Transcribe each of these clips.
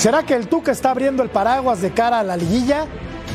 ¿Será que el Tuca está abriendo el paraguas de cara a la liguilla?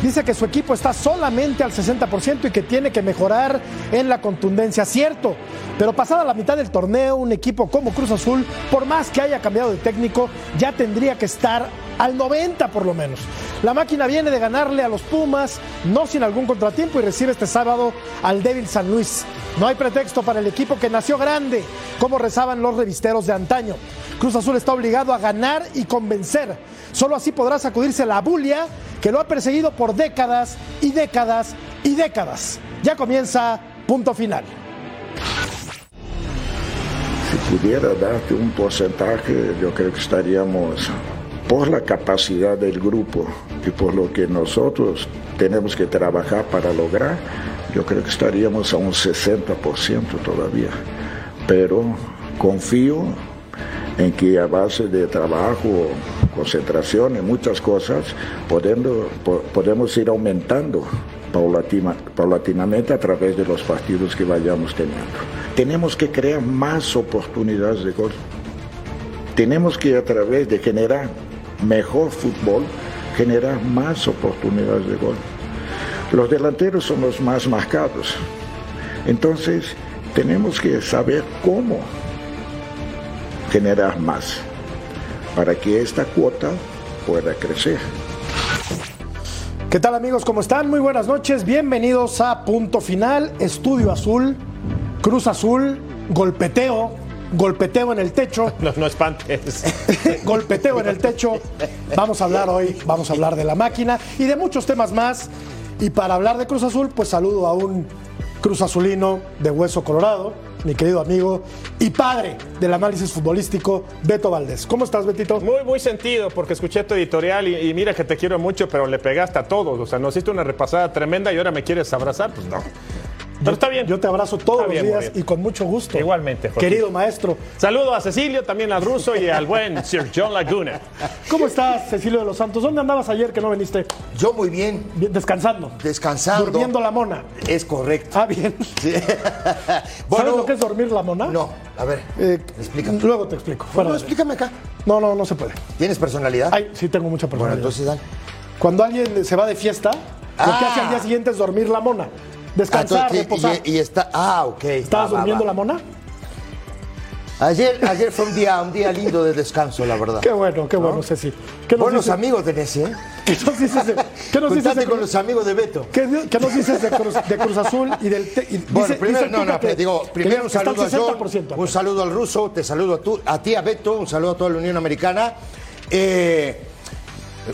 Dice que su equipo está solamente al 60% y que tiene que mejorar en la contundencia. Cierto, pero pasada la mitad del torneo, un equipo como Cruz Azul, por más que haya cambiado de técnico, ya tendría que estar al 90 por lo menos. La máquina viene de ganarle a los Pumas, no sin algún contratiempo, y recibe este sábado al débil San Luis. No hay pretexto para el equipo que nació grande, como rezaban los revisteros de antaño. Cruz Azul está obligado a ganar y convencer. Solo así podrá sacudirse la bulia que lo ha perseguido por décadas y décadas y décadas. Ya comienza punto final. Si pudiera darte un porcentaje, yo creo que estaríamos por la capacidad del grupo y por lo que nosotros tenemos que trabajar para lograr, yo creo que estaríamos a un 60% todavía. Pero confío en que a base de trabajo, concentración y muchas cosas, podemos, podemos ir aumentando paulatinamente a través de los partidos que vayamos teniendo. Tenemos que crear más oportunidades de gol. Tenemos que a través de generar mejor fútbol, generar más oportunidades de gol. Los delanteros son los más marcados. Entonces, tenemos que saber cómo generar más para que esta cuota pueda crecer. ¿Qué tal amigos? ¿Cómo están? Muy buenas noches. Bienvenidos a Punto Final, Estudio Azul, Cruz Azul, Golpeteo, golpeteo en el techo. No, no espantes. golpeteo en el techo. Vamos a hablar hoy, vamos a hablar de la máquina y de muchos temas más. Y para hablar de Cruz Azul, pues saludo a un Cruz Azulino de Hueso Colorado, mi querido amigo y padre del análisis futbolístico, Beto Valdés. ¿Cómo estás, Betito? Muy, muy sentido, porque escuché tu editorial y, y mira que te quiero mucho, pero le pegaste a todos. O sea, nos hiciste una repasada tremenda y ahora me quieres abrazar. Pues no. Pero está bien. Yo te abrazo todos Está los días y con mucho gusto. Igualmente, Jorge. Querido maestro. Saludo a Cecilio, también al ruso y al buen Sir John Laguna. ¿Cómo estás, Cecilio de los Santos? ¿Dónde andabas ayer que no viniste? Yo muy bien, Bien, descansando. descansando. Durmiendo la mona. Es correcto. Ah, bien. Sí. ¿Sabes lo que es dormir la mona? No, a ver, Eh, explícame. Luego te explico. fuera No, explícame acá. No, no, no se puede. ¿Tienes personalidad? Ay, sí tengo mucha bueno, personalidad. entonces dale. Cuando alguien se va de fiesta, lo que Ah. hace al día siguiente es dormir la mona. Ah, Descansar, entonces, reposar. y, y está. Ah, ok. ¿Estabas Va, durmiendo va. la mona? Ayer, ayer fue un día, un día lindo de descanso, la verdad. Qué bueno, qué bueno, Ceci. ¿Qué nos Buenos dices- amigos tenés, ¿eh? ¿Qué nos dices de, qué nos dices de con Cruz- los amigos de Beto. qué nos dices de Cruz, de Cruz Azul y del... te- y Bueno, dice- primero, dice no, no, que- pero digo, primero un saludo a 60%. un saludo al ruso, te saludo a, tú, a ti, a Beto, un saludo a toda la Unión Americana. Eh,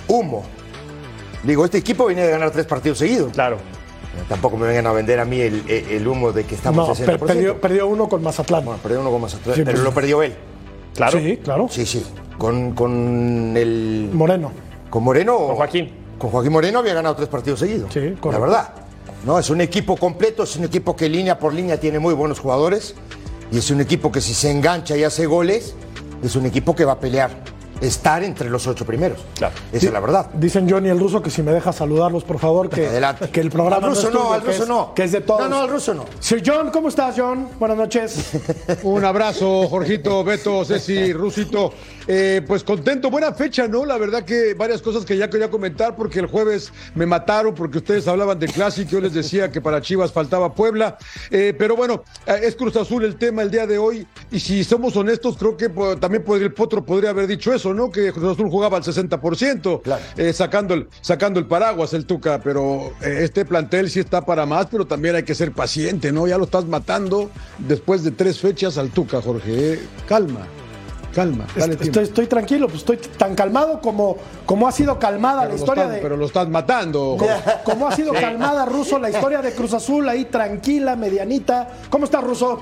humo. Digo, este equipo viene de ganar tres partidos seguidos. Claro. Tampoco me vengan a vender a mí el, el- humo de que estamos No, 60%. per- perdió, perdió uno con Mazatlán. Bueno, perdió uno con Mazatlán, Sí, pero pues- lo perdió él. Claro. Sí, claro. Sí, sí. Con, con el. Moreno. Con Moreno. Con Joaquín. Con Joaquín Moreno había ganado tres partidos seguidos. Sí, La correcto. verdad. No, es un equipo completo, es un equipo que línea por línea tiene muy buenos jugadores. Y es un equipo que si se engancha y hace goles, es un equipo que va a pelear. Estar entre los ocho primeros. Claro. Esa es la verdad. Dicen Johnny el ruso que si me deja saludarlos, por favor, que, Adelante. que el programa Al ruso es no, tuyo, al que ruso es- no. Que es de todos. No, no, al ruso no. Sir John, ¿cómo estás, John? Buenas noches. Un abrazo, Jorgito, Beto, Ceci, Rusito. Eh, pues contento, buena fecha, ¿no? La verdad que varias cosas que ya quería comentar porque el jueves me mataron porque ustedes hablaban del clásico, yo les decía que para Chivas faltaba Puebla, Eh, pero bueno, eh, es Cruz Azul el tema el día de hoy y si somos honestos creo que pues, también el Potro podría haber dicho eso, ¿no? Que Cruz Azul jugaba al 60%, Claro. eh, sacando, el, sacando el paraguas el Tuca, pero eh, este plantel sí está para más, pero también hay que ser paciente, ¿no? Ya lo estás matando después de tres fechas al Tuca, Jorge. eh. Calma, calma, dale. Estoy, estoy tranquilo, pues estoy tan calmado como, como ha sido calmada pero, la historia estás, de. pero lo estás matando. como, como ha sido calmada, Ruso, la historia de Cruz Azul, ahí tranquila, medianita. ¿Cómo estás, Ruso?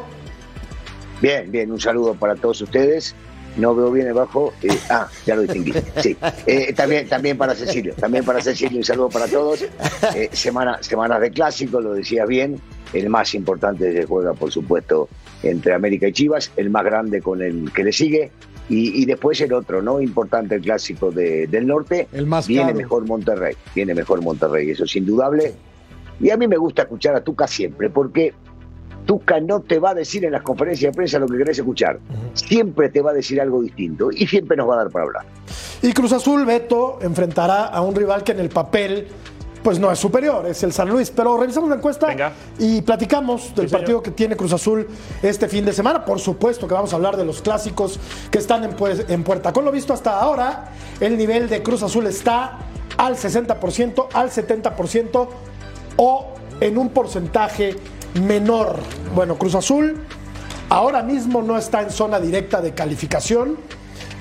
Bien, bien, un saludo para todos ustedes. No veo bien abajo. eh, ah, ya lo distinguí. Sí. Eh, también, también para Cecilio. También para Cecilio, un saludo para todos. Eh, semana, semanas de clásico, lo decías bien. El más importante se juega, por supuesto, entre América y Chivas. El más grande con el que le sigue. Y, y después el otro, ¿no? Importante el clásico de- del norte. El más Viene caro. mejor Monterrey. Viene mejor Monterrey, eso es indudable. Y a mí me gusta escuchar a Tuca siempre, porque Tuca no te va a decir en las conferencias de prensa lo que querés escuchar. Siempre te va a decir algo distinto y siempre nos va a dar para hablar. Y Cruz Azul, Beto, enfrentará a un rival que en el papel pues no es superior, es el San Luis. Pero revisamos la encuesta Venga. y platicamos del Sí, partido que tiene Cruz Azul este fin de semana. Por supuesto que vamos a hablar de los clásicos que están en, pues, en puerta. Con lo visto hasta ahora, el nivel de Cruz Azul está al 60%, al 70% o en un porcentaje menor. Bueno, Cruz Azul ahora mismo no está en zona directa de calificación.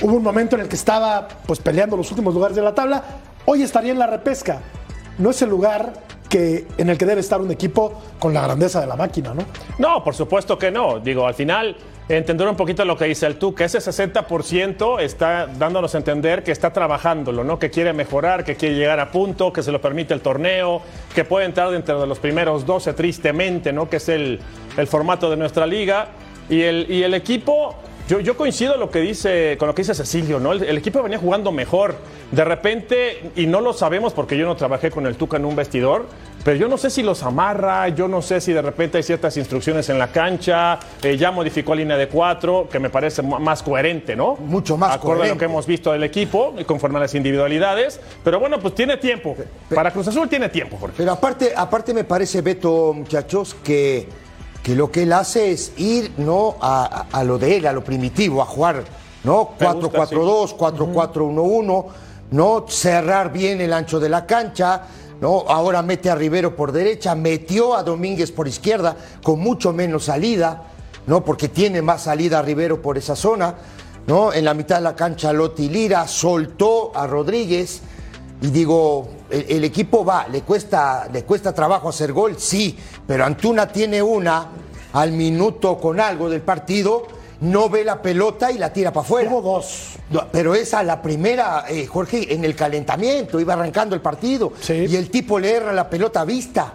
Hubo un momento en el que estaba pues peleando los últimos lugares de la tabla. Hoy estaría en la repesca. No es el lugar que, en el que debe estar un equipo con la grandeza de la máquina, ¿no? No, por supuesto que no. Digo, al final, entender un poquito lo que dice el tú, que ese 60% está dándonos a entender que está trabajándolo, ¿no? Que quiere mejorar, que quiere llegar a punto, que se lo permite el torneo, que puede entrar dentro de los primeros 12 tristemente, ¿no? Que es el, el formato de nuestra liga. Y el, y el equipo, yo, yo coincido lo que dice, con lo que dice Cecilio, ¿no? El, el equipo venía jugando mejor. De repente, y no lo sabemos porque yo no trabajé con el Tuca en un vestidor, pero yo no sé si los amarra, yo no sé si de repente hay ciertas instrucciones en la cancha, eh, ya modificó línea de cuatro, que me parece más coherente, ¿no? Mucho más Acorde a lo coherente. que hemos visto del equipo, y conforme a las individualidades. Pero bueno, pues tiene tiempo. Para Cruz Azul tiene tiempo, Jorge. Pero aparte, aparte me parece, Beto, muchachos, que, que lo que él hace es ir no a, a- a lo de él, a lo primitivo, a jugar, ¿no? Me gusta, 4-4-2, 4-4-1-1, ¿no? Cerrar bien el ancho de la cancha, ¿no? Ahora mete a Rivero por derecha, metió a Domínguez por izquierda, con mucho menos salida, ¿no? Porque tiene más salida Rivero por esa zona, ¿no? En la mitad de la cancha Lotti Lira, soltó a Rodríguez. Y digo, el, el equipo va, le cuesta, le cuesta trabajo hacer gol, sí, pero Antuna tiene una al minuto con algo del partido, no ve la pelota y la tira para afuera. Hubo dos. No, Pero esa, la primera, eh, Jorge, en el calentamiento, iba arrancando el partido Sí. y el tipo le erra la pelota a vista.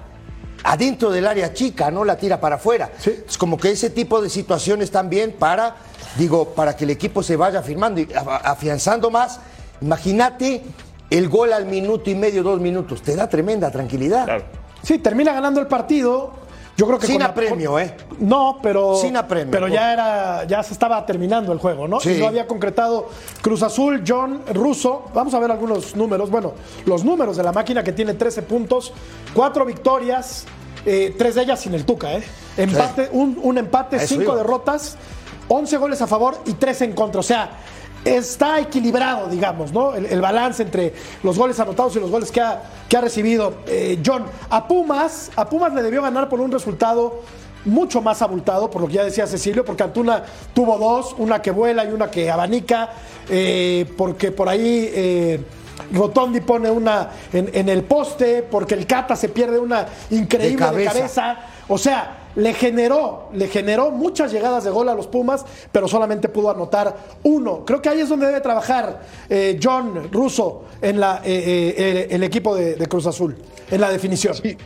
Adentro del área chica, no la tira para afuera. Sí. Es como que ese tipo de situaciones también para, digo, para que el equipo se vaya firmando y afianzando más. Imagínate el gol al minuto y medio, dos minutos. Te da tremenda tranquilidad. Claro. Sí, termina ganando el partido. Yo creo que Sin la- apremio, ¿eh? No, pero Sin apremio. pero ya era ya se estaba terminando el juego, ¿no? Sí. Y no había concretado Cruz Azul, John Russo. Vamos a ver algunos números. Bueno, los números de la máquina que tiene 13 puntos, cuatro victorias, eh, tres de ellas sin el Tuca, ¿eh? Empate, un, un empate, A eso cinco iba. derrotas, 11 goles a favor y tres en contra. O sea, está equilibrado, digamos, ¿no? El, el balance entre los goles anotados y los goles que ha, que ha recibido eh, John. A Pumas, a Pumas le debió ganar por un resultado mucho más abultado, por lo que ya decía Cecilio, porque Antuna tuvo dos, una que vuela y una que abanica, eh, porque por ahí eh, Rotondi pone una en, en el poste, porque el Cata se pierde una increíble de cabeza. cabeza. O sea, le generó, le generó muchas llegadas de gol a los Pumas, pero solamente pudo anotar uno. Creo que ahí es donde debe trabajar eh, John Russo en eh, eh, el equipo de, Cruz Azul, en la definición. Sí,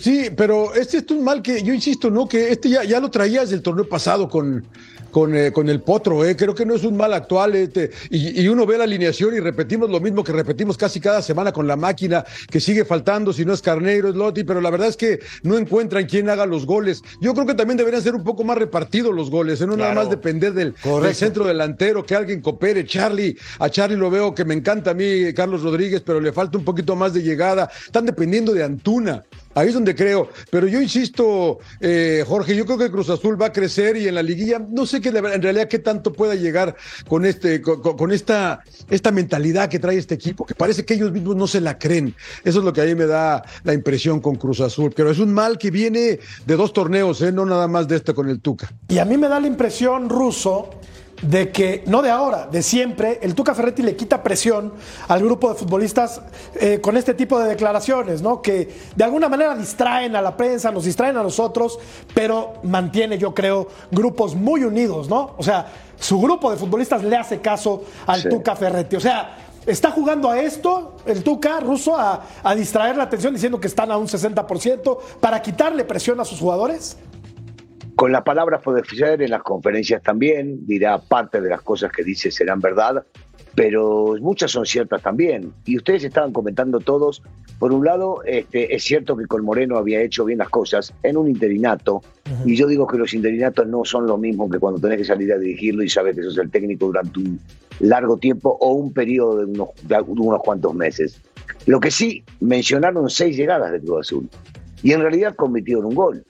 sí, pero este es un mal que yo insisto, ¿no? Que este ya, ya lo traías del torneo pasado con, con, eh, con el Potro, ¿eh? Creo que no es un mal actual. este, y, y uno ve la alineación y repetimos lo mismo que repetimos casi cada semana con la máquina, que sigue faltando, si no es Carneiro, es Lotti, pero la verdad es que no encuentran quién haga los goles. Yo creo que también deberían ser un poco más repartidos los goles, ¿eh? no nada más depender del, del centro delantero, que alguien coopere. Charlie, a Charlie lo veo que me encanta a mí, Carlos Rodríguez, pero le falta un poquito más de llegada. Están dependiendo de Antuna. Ahí es donde creo. Pero yo insisto, eh, Jorge, yo creo que Cruz Azul va a crecer y en la liguilla, no sé qué en realidad qué tanto pueda llegar con este, con, esta, esta mentalidad que trae este equipo, que parece que ellos mismos no se la creen. Eso es lo que a mí me da la impresión con Cruz Azul. Pero es un mal que viene de dos torneos, ¿eh? no nada más de este con el Tuca. Y a mí me da la impresión, Russo, de que, no de ahora, de siempre, el Tuca Ferretti le quita presión al grupo de futbolistas eh, con este tipo de declaraciones, ¿no? Que de alguna manera distraen a la prensa, nos distraen a nosotros, pero mantiene, yo creo, grupos muy unidos, ¿no? O sea, su grupo de futbolistas le hace caso al Sí. Tuca Ferretti. O sea, está jugando a esto, el Tuca ruso, a, a distraer la atención diciendo que están a un 60% para quitarle presión a sus jugadores. Con las palabras puede ser en las conferencias también, dirá parte de las cosas que dice serán verdad, pero muchas son ciertas también. Y ustedes estaban comentando todos, por un lado, este, es cierto que con Moreno había hecho bien las cosas en un interinato, y yo digo que los interinatos no son lo mismo que cuando tenés que salir a dirigirlo y sabes que sos el técnico durante un largo tiempo o un periodo de unos, de unos cuantos meses. Lo que sí, mencionaron seis llegadas de Cruz Azul. Y en realidad convirtieron un gol.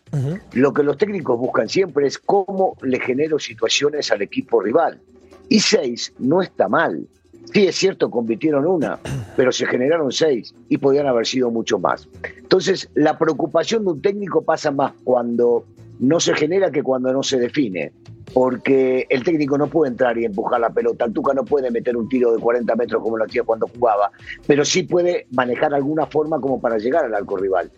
Lo que los técnicos buscan siempre es cómo le genero situaciones al equipo rival. Y seis no está mal. Sí, es cierto, convirtieron una, pero se generaron seis y podían haber sido mucho más. Entonces, la preocupación de un técnico pasa más cuando no se genera que cuando no se define. Porque el técnico no puede entrar y empujar la pelota. El Tuca no puede meter un tiro de 40 metros como lo hacía cuando jugaba, pero sí puede manejar alguna forma como para llegar al arco rival.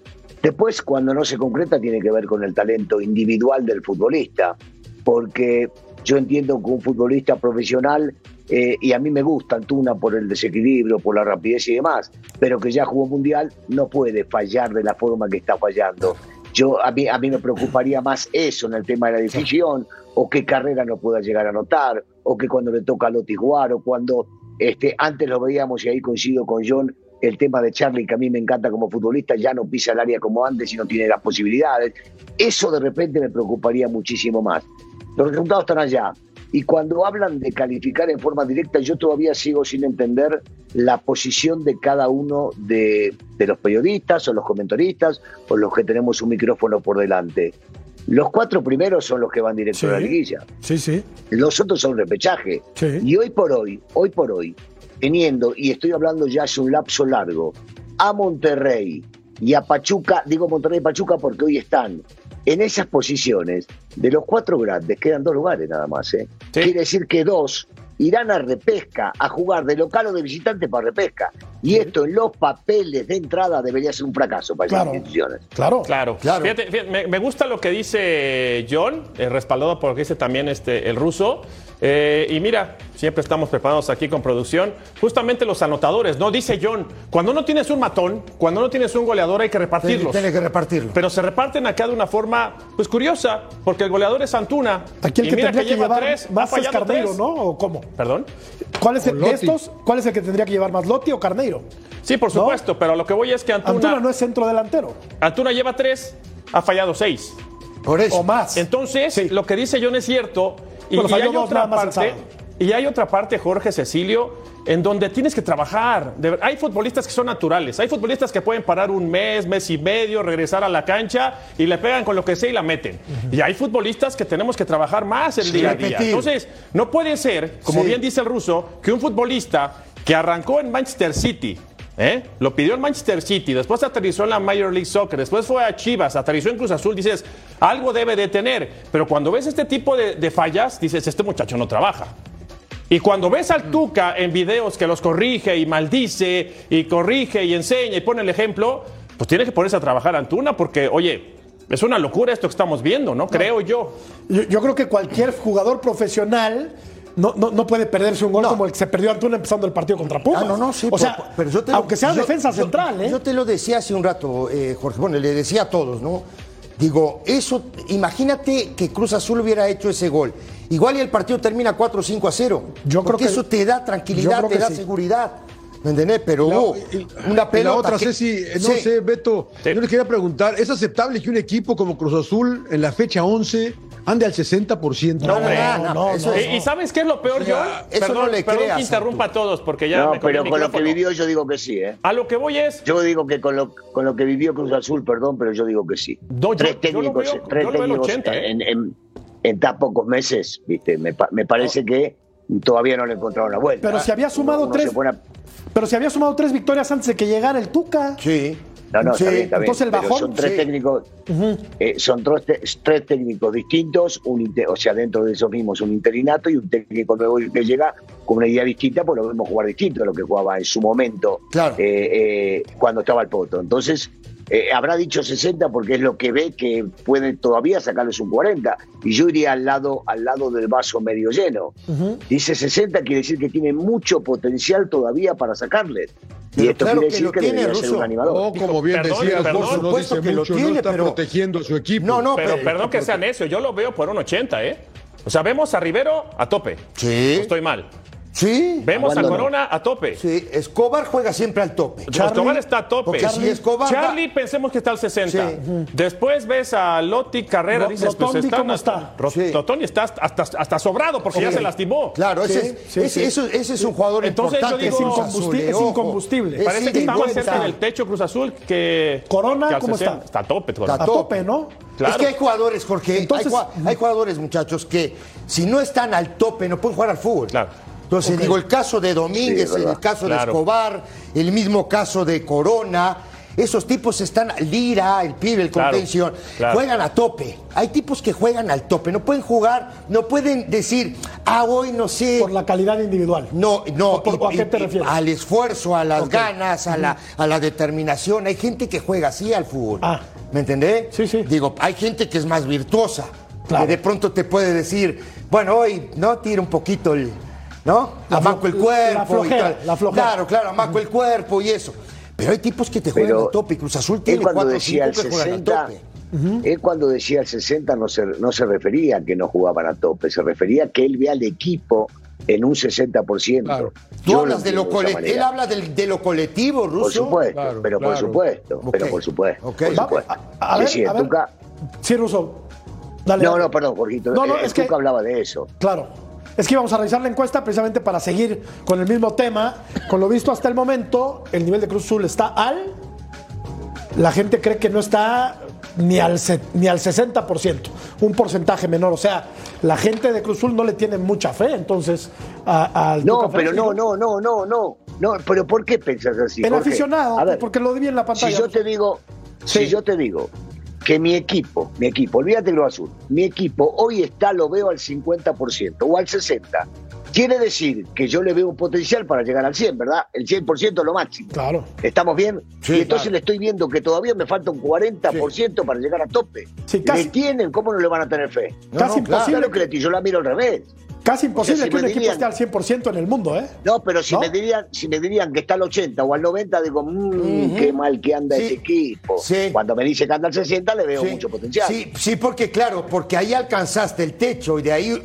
Después, cuando no se concreta, tiene que ver con el talento individual del futbolista, porque yo entiendo que un futbolista profesional, eh, y a mí me gusta Antuna por el desequilibrio, por la rapidez y demás, pero que ya jugó mundial, no puede fallar de la forma que está fallando. Yo, a, mí, a mí me preocuparía más eso en el tema de la decisión, o qué carrera no pueda llegar a notar, o que cuando le toca a Loti jugar, o cuando este, antes lo veíamos, y ahí coincido con John, el tema de Charlie, que a mí me encanta como futbolista, ya no pisa el área como antes y no tiene las posibilidades. Eso de repente me preocuparía muchísimo más. Los resultados están allá. Y cuando hablan de calificar en forma directa, yo todavía sigo sin entender la posición de cada uno de, de los periodistas o los comentaristas o los que tenemos un micrófono por delante. Los cuatro primeros son los que van directo a la liguilla. Sí, sí. Los otros son repechaje. Sí. Y hoy por hoy, hoy por hoy, teniendo, y estoy hablando ya hace un lapso largo, a Monterrey y a Pachuca, digo Monterrey y Pachuca porque hoy están en esas posiciones, de los cuatro grandes quedan dos lugares nada más. ¿eh? Sí. Quiere decir que dos irán a repesca, a jugar de local o de visitante para repesca. Y esto en los papeles de entrada debería ser un fracaso para Claro. esas instituciones. Claro. Claro, Claro. Fíjate, fíjate, me, me gusta lo que dice John, eh, respaldado por lo que dice también este, el ruso. Eh, y mira, siempre estamos preparados aquí con producción. Justamente los anotadores, ¿no? Dice John, cuando no tienes un matón, cuando no tienes un goleador, hay que repartirlos. Tiene que repartirlo. Pero se reparten acá de una forma, pues curiosa, porque el goleador es Antuna. Aquí el y que mira tendría que, lleva llevar tres, más es Carneiro, tres. ¿no? ¿O cómo? ¿Perdón? ¿Cuál es el, de estos? ¿Cuál es el que tendría que llevar más, Lotti o Carneiro? Sí, por ¿No? supuesto, pero a lo que voy es que Antuna, Antuna no es centro delantero. Antuna lleva tres, ha fallado seis. Por eso. O más. Entonces, Sí. lo que dice John es cierto. Y, Bueno, y falló hay otra parte. Y hay otra parte, Jorge Cecilio, en donde tienes que trabajar. Hay futbolistas que son naturales. Hay futbolistas que pueden parar un mes, mes y medio, regresar a la cancha y le pegan con lo que sea y la meten. Y hay futbolistas que tenemos que trabajar más el Sí, día a día. repetir. Entonces, no puede ser, como Sí. bien dice el ruso, que un futbolista que arrancó en Manchester City, ¿eh? lo pidió en Manchester City, después aterrizó en la Major League Soccer, después fue a Chivas, aterrizó en Cruz Azul, dices, algo debe de tener. Pero cuando ves este tipo de, de fallas, dices, este muchacho no trabaja. Y cuando ves al Tuca en videos que los corrige y maldice y corrige y enseña y pone el ejemplo, pues tiene que ponerse a trabajar Antuna porque, oye, es una locura esto que estamos viendo, ¿no? Creo yo. Yo, yo creo que cualquier jugador profesional no, no, no puede perderse un gol No. como el que se perdió Antuna empezando el partido contra Pumas. Ah, no, no, sí. O por- sea, pero yo te lo- aunque sea yo- defensa yo- central, ¿eh? Yo te lo decía hace un rato, eh, Jorge. Bueno, le decía a todos, ¿no? Digo, eso, imagínate que Cruz Azul hubiera hecho ese gol. Igual y el partido termina 4 o 5 a 0. Yo creo porque que- eso te da tranquilidad, te da sí. seguridad. ¿Me entendés? Pero La- hubo y- una pelota. la otra, que- Ceci, eh, no Sí. sé, Beto, Sí. yo les quería preguntar, ¿es aceptable que un equipo como Cruz Azul en la fecha 11 ande al 60%? No, hombre, no, no, no, eso no. es- ¿Y, sabes qué es lo peor, O sea, John? eso perdón, no le perdón creas, que interrumpa a todos porque ya No, me pero el con lo que vivió yo digo que sí, ¿eh? A lo que voy es, Yo digo que con lo, con lo que vivió Cruz Azul, perdón, pero yo digo que sí. Yo- tres técnicos, veo- tres en técnicos 80, ¿eh? en, en- en tan pocos meses, ¿viste? Me, pa- me parece que todavía no le encontraron la vuelta. Pero si había sumado Uno- uno tres- Pero si había sumado tres victorias antes de que llegara el Tuca. Sí. No, no, Sí. está bien, está bien. Entonces el pero bajón, son tres sí. técnicos, eh, son tres, tres técnicos distintos, un o sea, dentro de esos mismos un interinato y un técnico nuevo que llega con una idea distinta, pues lo vemos jugar distinto a lo que jugaba en su momento Claro. eh, eh, cuando estaba el Poto. Entonces, eh, habrá dicho 60 porque es lo que ve que puede todavía sacarles un 40. Y yo iría al lado, al lado del vaso medio lleno. Dice 60 quiere decir que tiene mucho potencial todavía para sacarle. Y esto claro quiere que decir lo que, tiene, debería ser un animador. O como bien Perdón, decías, perdón. Russo, no Por supuesto dice que lo mucho, tiene, no está pero- protegiendo a su equipo. No, no, pero pero- perdón que sea necio, yo lo veo por un 80, ¿eh? O sea, vemos a Rivero a tope. Sí. No estoy mal. Sí. Vemos a. Corona a tope. Sí, Escobar juega siempre al tope. Escobar está a tope. Porque si Escobar va- Charlie, pensemos que está al 60. Sí. Después ves a Lotti Carrera, Ro- dices, pues está, ¿cómo está? Ro- Sí. Rotondi está hasta, hasta sobrado porque ya se lastimó. Claro, ese, Sí, es, sí, ese, sí. eso- ese es un jugador Entonces, yo importante. digo- Cruz Es Azul, incombustible, es incombustible. Es Parece que está más cerca del techo Cruz Azul que. Corona, que al ¿cómo 60. está? Está a tope. Está. A tope, ¿no? Claro. Es que hay jugadores, Jorge, Entonces- hay, hay jugadores, muchachos, que si no están al tope no pueden jugar al fútbol. Claro. Entonces, digo, el caso de Domínguez, Sí, el caso Claro. de Escobar, el mismo caso de Corona, esos tipos están, Lira, el pibe, el contención, claro. juegan a tope. Hay tipos que juegan al tope, no pueden jugar, no pueden decir, ah, hoy no sé. Por la calidad individual. No, no, ¿O por- y- a qué te refieres? al esfuerzo, a las ganas, a la, a la determinación. Hay gente que juega así al fútbol. Ah. ¿Me entendés? Sí, sí. Digo, hay gente que es más virtuosa. Claro. Que de pronto te puede decir, bueno, hoy, ¿no? Tira un poquito el. ¿No? La amaco el cuerpo. la flojera, y tal. la flojera. Claro, claro, amaco el cuerpo y eso. Pero hay tipos que te juegan Pero al tope. y Cruz Azul Él tiene cuando cuatro o decía cinco que juegan al 60, tope. él cuando decía el 60 no se, no se refería a que no jugaban a tope, se refería a que él ve al equipo en un 60%. Claro. Tú Yo hablas de lo colectivo. Él habla de lo colectivo, Ruso. Por supuesto, Claro, pero por supuesto, pero Ok, por supuesto. ok. por supuesto. a- a Sí, ver, sí, a ver. Tuca- Sí, Russo. Dale. No, dale. no, perdón, Jorgito. No, no, el es que- Tuca hablaba de eso. Claro. Es que íbamos a revisar la encuesta precisamente para seguir con el mismo tema. Con lo visto hasta el momento, el nivel de Cruz Azul está al. La gente cree que no está ni al, ni al 60%, un porcentaje menor. O sea, la gente de Cruz Azul no le tiene mucha fe, entonces, al No, pero no, no, no, no, no. No, pero ¿por qué pensás así? El Jorge? aficionado, ver, porque lo vi en la si pantalla. yo te digo, Sí. si yo te digo que mi equipo, mi equipo, olvídate lo azul, mi equipo hoy está, lo veo al 50% o al 60%. Quiere decir que yo le veo un potencial para llegar al 100, ¿verdad? El 100% es lo máximo. Claro. ¿Estamos bien? Sí, y entonces claro. le estoy viendo que todavía me falta un 40% para llegar a tope. Sí, casi- ¿Le tienen? ¿Cómo no le van a tener fe? No, Casi no, imposible. Claro que le- yo la miro al revés. Casi imposible O sea, si que un equipo esté al 100% en el mundo, ¿eh? No, pero si ¿No? me dirían, si me dirían que está al 80 o al 90, digo, mmm, qué mal que anda Sí. ese equipo. Sí. Cuando me dice que anda al 60, le veo Sí, mucho potencial. Sí, sí, porque claro, porque ahí alcanzaste el techo y de ahí,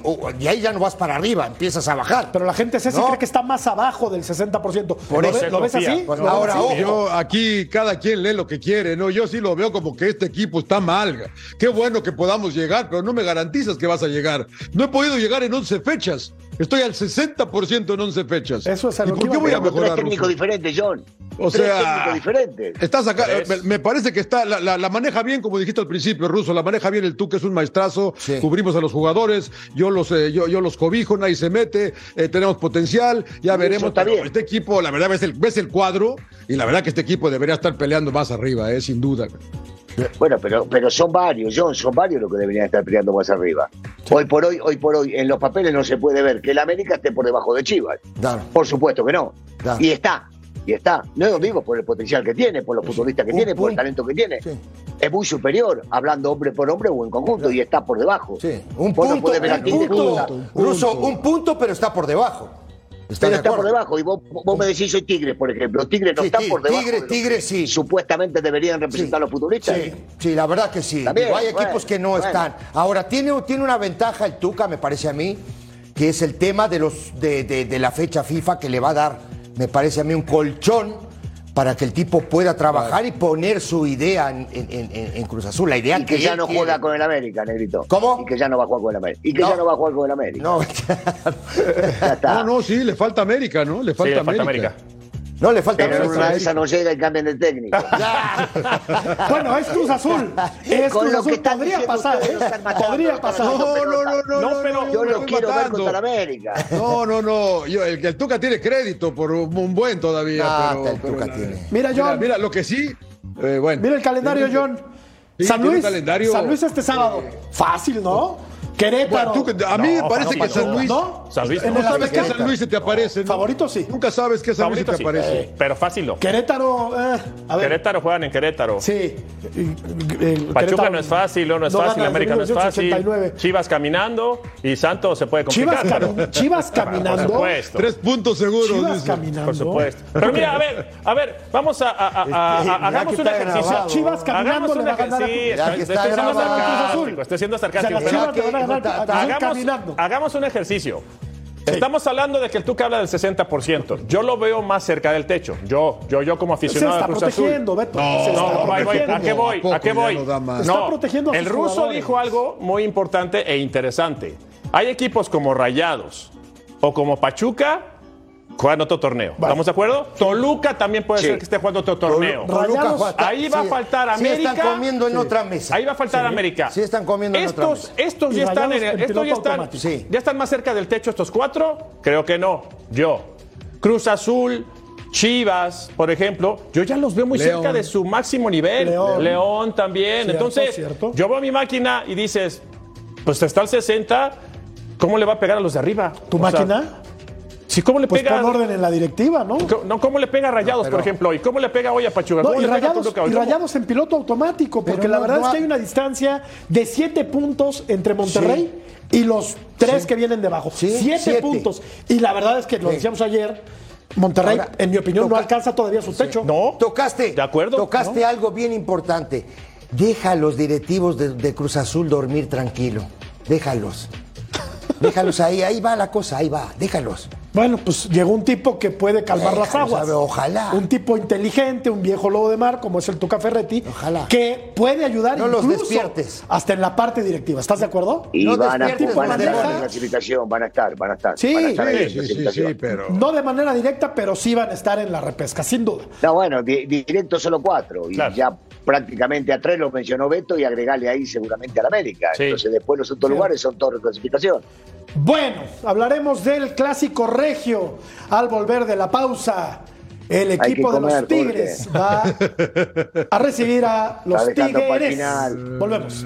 ahí ya no vas para arriba, empiezas a bajar. Pero la gente No. cree que está más abajo del 60%. Por ¿Lo, eso ve- ¿lo ves así? Pues ¿Lo ves ahora, ojo. Yo aquí cada quien lee lo que quiere, ¿no? Yo sí lo veo como que este equipo está mal. Qué bueno que podamos llegar, pero no me garantizas que vas a llegar. No he podido llegar en 11 fechas. Estoy al 60% en 11 fechas. Eso es a ¿Y por que qué voy a mejorar? técnicos Russo? diferentes, John. O tres sea, técnicos diferentes. Estás acá, me, me parece que está, la, la- la maneja bien, como dijiste al principio, Ruso, la maneja bien el tú, que es un maestrazo, Sí. cubrimos a los jugadores, yo los, eh, yo, yo los cobijo, nadie se mete, eh, tenemos potencial, ya veremos. está pero bien. Este equipo, la verdad, ves el, ves el cuadro, y la verdad que este equipo debería estar peleando más arriba, eh, sin duda. Bueno, pero, pero son varios, John, son varios los que deberían estar peleando más arriba. Hoy por hoy, hoy por hoy, en los papeles no se puede ver que el América esté por debajo de Chivas. Claro. Por supuesto que no. Claro. Y está, y está. No lo digo por el potencial que tiene, por los futbolistas que Un tiene, por el talento que tiene. Sí. Es muy superior, hablando hombre por hombre o en conjunto, y está por debajo. Sí, un no punto, un Ruso, un punto, pero está por debajo. ¿Estás Pero está por debajo. Y vos, vos me decís, soy Tigre, por ejemplo. Tigre no Sí, está sí, por debajo. Tigre, de Tigre, sí. Supuestamente deberían representar los futbolistas. Sí, sí, la verdad que sí. Digo, hay bueno, equipos que no bueno. están. Ahora, tiene, tiene una ventaja el Tuca, me parece a mí, que es el tema de, los, de, de- de la fecha FIFA que le va a dar, me parece a mí, un colchón para que el tipo pueda trabajar y poner su idea en, en- en- en Cruz Azul. La idea Y que ya no quiere. juega con el América, Negrito. ¿Cómo? Y que ya no va a jugar con el América. Y que No. ya no va a jugar con el América. No, Ya está. No, no, sí, le falta América, ¿no? Le Sí, falta, le falta América. América. No le falta Pero una esas no llega y cambian de técnico. Bueno, es Cruz Azul. Es Con Cruz lo que Azul. están Podría pasar, ¿eh? matando, Podría pasar. No, no, no, no, No, pero Yo me lo quiero ver matando. contra el América. No, no, no. Yo, el, el Tuca tiene crédito por un, un buen todavía. Ah, pero, el Tuca tiene. Mira, John. mira, lo que sí. eh, bueno. Mira el calendario, John. Sí, San Luis. calendario. San Luis este sábado. Fácil, ¿no? Querétaro. Bueno, tú- a mí me parece no, que San. Luis. ¿No? San Luis no sabes que San Luis se te aparece. ¿no? Favorito sí. Nunca sabes que San Luis se te sí, aparece. eh, pero fácil no. Querétaro, eh, a ver. Querétaro juegan en Querétaro. Sí. Pachuca Querétaro no es fácil, no es no fácil, América no es fácil. 1989. Chivas caminando y Santos se puede Chivas, complicar. cami- Chivas caminando. Por supuesto. Tres puntos seguros. Chivas dice. caminando. Por supuesto. Pero mira, a ver, a ver, vamos a, a- a- a- Este, a- hagamos un ejercicio. Chivas caminando Hagamos un ejercicio. Estoy siendo sarcástico, estoy siendo sarcástico. Hagamos, caminando. hagamos un ejercicio. Estamos hablando de que el Tuca habla del 60%. Yo lo veo más cerca del techo. Yo, yo, yo como Se aficionado está de Cruz Azul. protegiendo, Beto. No, se está No, voy, voy, protegiendo. ¿a qué voy? ¿A ¿A qué voy? no? Está protegiendo a el ruso jugadores. dijo algo muy importante e interesante. Hay equipos como Rayados o como Pachuca jugando otro torneo. ¿Estamos de acuerdo? Toluca también puede Sí. ser que esté jugando otro torneo. Toluca Ahí va a faltar Sí América. están comiendo en otra mesa. Ahí va a faltar América. Sí están comiendo en otra estos, mesa. estos ya están, en- en estos ya están. Sí. ya están más cerca del techo estos cuatro. Creo que no. Yo. Cruz Azul. Chivas, por ejemplo, yo ya los veo muy León. cerca de su máximo nivel. León. León, también. Cierto, Entonces, cierto. yo veo mi máquina y dices, pues está al 60, ¿cómo le va a pegar a los de arriba? ¿Tu O sea, máquina? Sí, ¿cómo le Pues pega? pon orden en la directiva, ¿no? ¿cómo le pega a Rayados, por ejemplo? ¿Y cómo le pega hoy a Pachuca? No, ¿Cómo y rayados, en piloto automático, porque Pero la no- verdad no es que ha- hay una distancia de siete puntos entre Monterrey y los tres que vienen debajo. Sí, siete, siete. puntos. Y la verdad es que lo decíamos ayer, Monterrey, Ahora, en mi opinión, no alcanza todavía su techo. No. Tocaste, ¿De acuerdo? Tocaste algo bien importante. Deja a los directivos de, de Cruz Azul dormir tranquilo. Déjalos. Déjalos ahí, ahí va la cosa, ahí va, déjalos. Bueno, pues llegó un tipo que puede calmar las aguas. sabe, ojalá. Un tipo inteligente, un viejo lobo de mar, como es el Tuca Ferretti, Ojalá. que puede ayudar No los incluso despiertes. hasta en la parte directiva. ¿Estás de acuerdo? Y No van, a, despiertes van a los estar en la clasificación, van a estar, van a estar. Sí, van a estar ahí en la Sí, sí, sí, pero. No de manera directa, pero sí van a estar en la repesca, sin duda. No, bueno, di- directo solo cuatro. Y Claro. ya prácticamente a tres lo mencionó Beto y agregarle ahí seguramente al América. Sí. Entonces después los otros lugares son todos de clasificación. Bueno, hablaremos del clásico regio al volver de la pausa. El equipo de los Tigres va a recibir a los Tigres. Volvemos.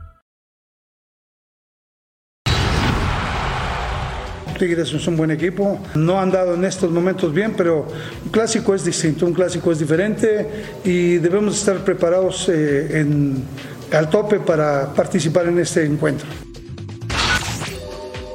Tigres es un buen equipo. No han dado en estos momentos bien, pero un clásico es distinto, un clásico es diferente y debemos estar preparados eh, en- al tope para participar en este encuentro.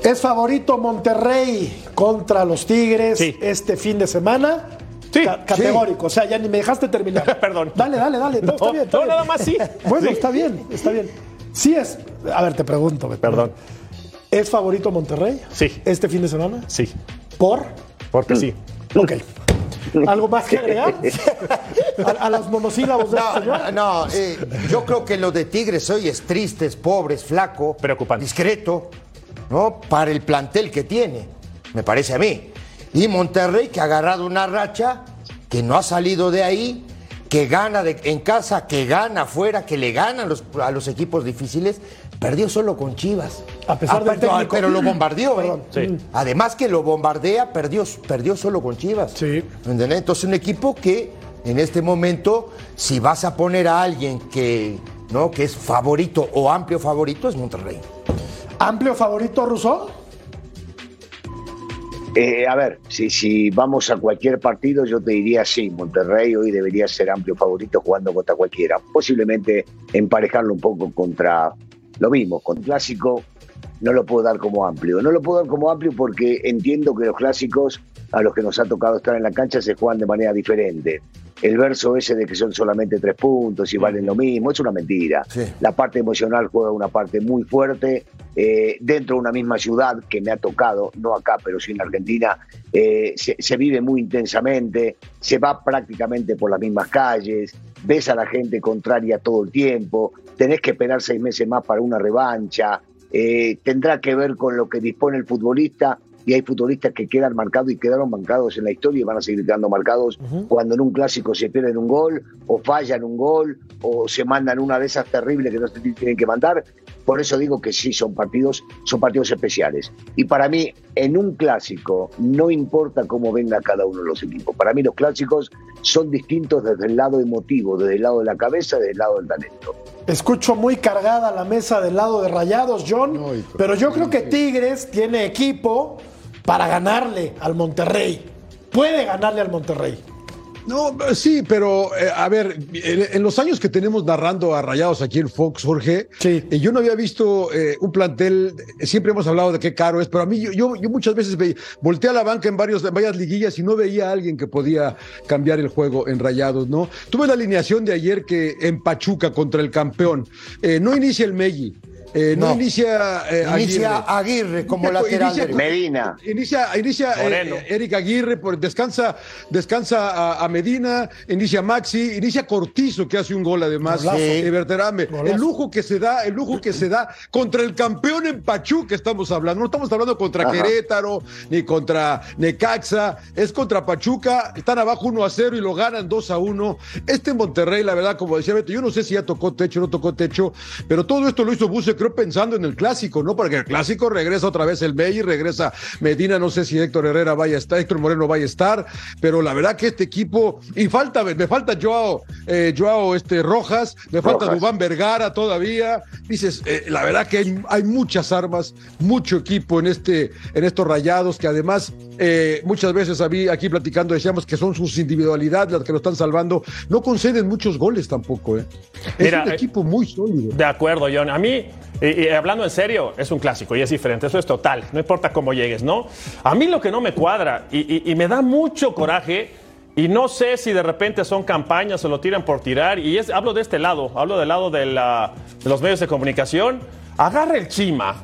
Es favorito Monterrey contra los Tigres Sí. este fin de semana. Sí, Ca- categórico, o sea, ya ni me dejaste terminar. Perdón. Dale, dale, dale. No, está No, bien, está no, bien. nada más sí. Bueno, Sí. está bien, está bien. Sí es. A ver, te pregunto. Beto. Perdón. ¿Es favorito Monterrey? Sí. ¿Este fin de semana? Sí, ¿Por? porque sí. Ok. ¿Algo más que agregar? a, a los monosílabos de este No, señor. no, eh, yo creo que lo de Tigres hoy es triste, es pobre, es flaco, Preocupante. discreto, ¿no? Para el plantel que tiene, me parece a mí. Y Monterrey que ha agarrado una racha, que no ha salido de ahí, que gana de- en casa, que gana afuera, que le ganan los- a los equipos difíciles, perdió solo con Chivas. A pesar del técnico. Pero lo bombardeó, ¿eh? Sí. Además que lo bombardea, perdió, perdió solo con Chivas. Sí. ¿Entendés? Entonces un equipo que en este momento, si vas a poner a alguien que, ¿no? que es favorito o amplio favorito, es Monterrey. ¿Amplio favorito, Rousseau? Eh, a ver, si, si vamos a cualquier partido, yo te diría sí, Monterrey hoy debería ser amplio favorito jugando contra cualquiera. Posiblemente emparejarlo un poco contra lo mismo, con clásico no lo puedo dar como amplio. No lo puedo dar como amplio porque entiendo que los clásicos a los que nos ha tocado estar en la cancha se juegan de manera diferente. El verso ese de que son solamente tres puntos y valen lo mismo, es una mentira. Sí. La parte emocional juega una parte muy fuerte. eh, dentro de una misma ciudad que me ha tocado, no acá, pero sí en Argentina, eh, se, se vive muy intensamente, se va prácticamente por las mismas calles, ves a la gente contraria todo el tiempo, tenés que esperar seis meses más para una revancha, eh, tendrá que ver con lo que dispone el futbolista y hay futbolistas que quedan marcados y quedaron marcados en la historia y van a seguir quedando marcados cuando en un clásico se pierden un gol o fallan un gol o se mandan una de esas terribles que no se tienen que mandar. Por eso digo que sí son partidos, son partidos especiales. Y para mí, en un clásico, no importa cómo venga cada uno de los equipos. Para mí los clásicos son distintos desde el lado emotivo, desde el lado de la cabeza, desde el lado del talento. Escucho muy cargada la mesa del lado de Rayados, John, pero yo creo que Tigres tiene equipo para ganarle al Monterrey. Puede ganarle al Monterrey. No, sí, pero eh, a ver, en, los años que tenemos narrando a Rayados aquí en Fox, Jorge, Sí. eh, yo no había visto eh, un plantel, siempre hemos hablado de qué caro es, pero a mí yo, yo, yo muchas veces ve- volteé a la banca en, varios, en varias liguillas y no veía a alguien que podía cambiar el juego en Rayados, ¿no? Tuve la alineación de ayer que en Pachuca contra el campeón, eh, no inicia el Meggi. Eh, no, No. inicia eh, Inicia Aguirre. Aguirre como Inicia- lateral inicia- derecho. Medina. Inicia, inicia eh, eh, Eric Aguirre, por, descansa, descansa a, a Medina, inicia Maxi, inicia Cortizo, que hace un gol además, Golazo. eh, Berterame. Golazo. El lujo que se da, el lujo que se da contra el campeón en Pachuca estamos hablando. No estamos hablando contra Ajá. Querétaro, ni contra Necaxa, es contra Pachuca, están abajo 1 a 0 y lo ganan 2 a 1. Este Monterrey, la verdad, como decía Beto, yo no sé si ya tocó techo o no tocó techo, pero todo esto lo hizo Buse, creo, pensando en el clásico, ¿no? Porque el clásico regresa otra vez el May, regresa Medina, no sé si Héctor Herrera vaya a estar, Héctor Moreno vaya a estar, pero la verdad que este equipo, y falta, me falta Joao, eh, Joao este, Rojas, me falta Rojas. Dubán Vergara todavía. Dices, eh, la verdad que hay, hay muchas armas, mucho equipo en, este, en estos rayados, que además eh, muchas veces a mí, aquí platicando decíamos que son sus individualidades las que lo están salvando. No conceden muchos goles tampoco. ¿eh? Es un eh, equipo muy sólido. De acuerdo, John. A mí, y, y hablando en serio, es un clásico y es diferente. Eso es total. No importa cómo llegues, ¿no? A mí lo que no me cuadra y me da mucho coraje. Y no sé si de repente son campañas o lo tiran por tirar. Y es, hablo de este lado, hablo del lado de, la- de los medios de comunicación. Agarra el chima,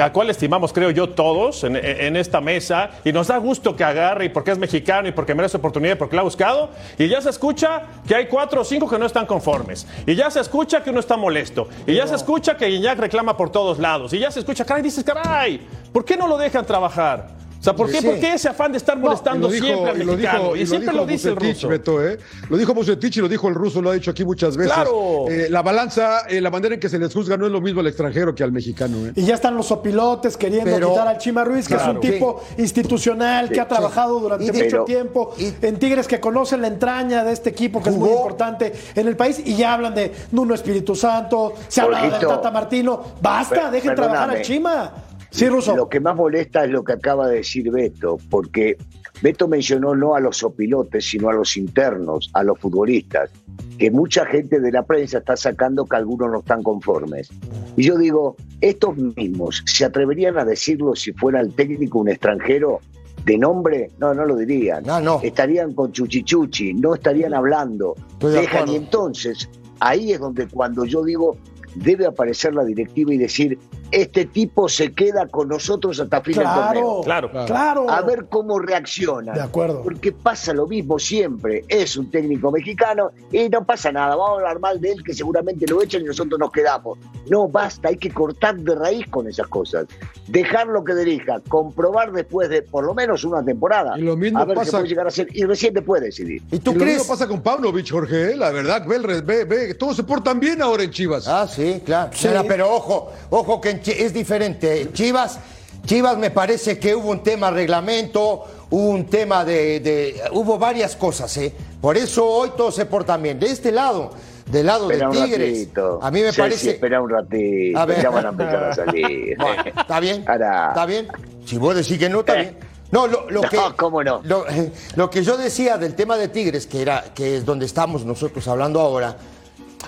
al cual estimamos, creo yo, todos en, en esta mesa, y nos da gusto que agarre, y porque es mexicano, y porque merece oportunidad, y porque la ha buscado, y ya se escucha que hay cuatro o cinco que no están conformes, y ya se escucha que uno está molesto, y ya se escucha que Iñak reclama por todos lados, y ya se escucha, caray, dices, caray, ¿por qué no lo dejan trabajar? O sea, ¿por qué, Sí. ¿por qué ese afán de estar molestando Y lo dijo- siempre al y lo mexicano? dijo- y y lo siempre dijo lo dice el ruso. Beto, ¿eh? Lo dijo Bucetich y lo dijo el ruso, lo ha dicho aquí muchas veces. Claro. Eh, la balanza, eh, la manera en que se les juzga no es lo mismo al extranjero que al mexicano. ¿eh? Y ya están los opilotes queriendo Pero- quitar al Chima Ruiz, que Claro. es un tipo institucional que ha trabajado durante mucho pero- tiempo y- en Tigres, que conocen la entraña de este equipo que es muy importante en el país y ya hablan de Nuno Espíritu Santo, se habla de Tata Martino. Basta, dejen trabajar al. Chima. Sí, Ruso. Lo que más molesta es lo que acaba de decir Beto, porque Beto mencionó no a los opilotes, sino a los internos, a los futbolistas, que mucha gente de la prensa está sacando que algunos no están conformes. Y yo digo, estos mismos, ¿se atreverían a decirlo si fuera el técnico un extranjero de nombre? No, no lo dirían. No, no. Estarían con chuchichuchi, no estarían hablando. Estoy Dejan y entonces, ahí es donde cuando yo digo, debe aparecer la directiva y decir, este tipo se queda con nosotros hasta fin del torneo. Claro, Claro. claro. A ver cómo reacciona. De acuerdo. Porque pasa lo mismo siempre. Es un técnico mexicano y no pasa nada. Vamos a hablar mal de él que seguramente lo echan y nosotros nos quedamos. No, basta. Hay que cortar de raíz con esas cosas. Dejarlo que dirija. Comprobar después de por lo menos una temporada. Y lo mismo a ver pasa- qué puede llegar a ser. Y recién después decidir. ¿Y tú y lo crees? mismo pasa con Pavlovich, Jorge, ¿eh? la verdad, ve, ve, ve, todos se portan bien ahora en Chivas. Ah, sí, claro. Sí. Pero ojo, ojo que en es diferente. Chivas, Chivas me parece que hubo un tema reglamento, hubo un tema de, de- hubo varias cosas, ¿eh? Por eso hoy todos se portan bien. De este lado, del lado Espera de Tigres, ratito. a mí me Ceci, parece. espera un ratito. A ver. Ya van a empezar a salir. Bueno, ¿Está bien? Ahora. ¿Está bien? Si vos decís que no, está Eh. bien. No, lo, lo No, que, ¿cómo no? Lo, lo que yo decía del tema de Tigres, que, era, que es donde estamos nosotros hablando ahora,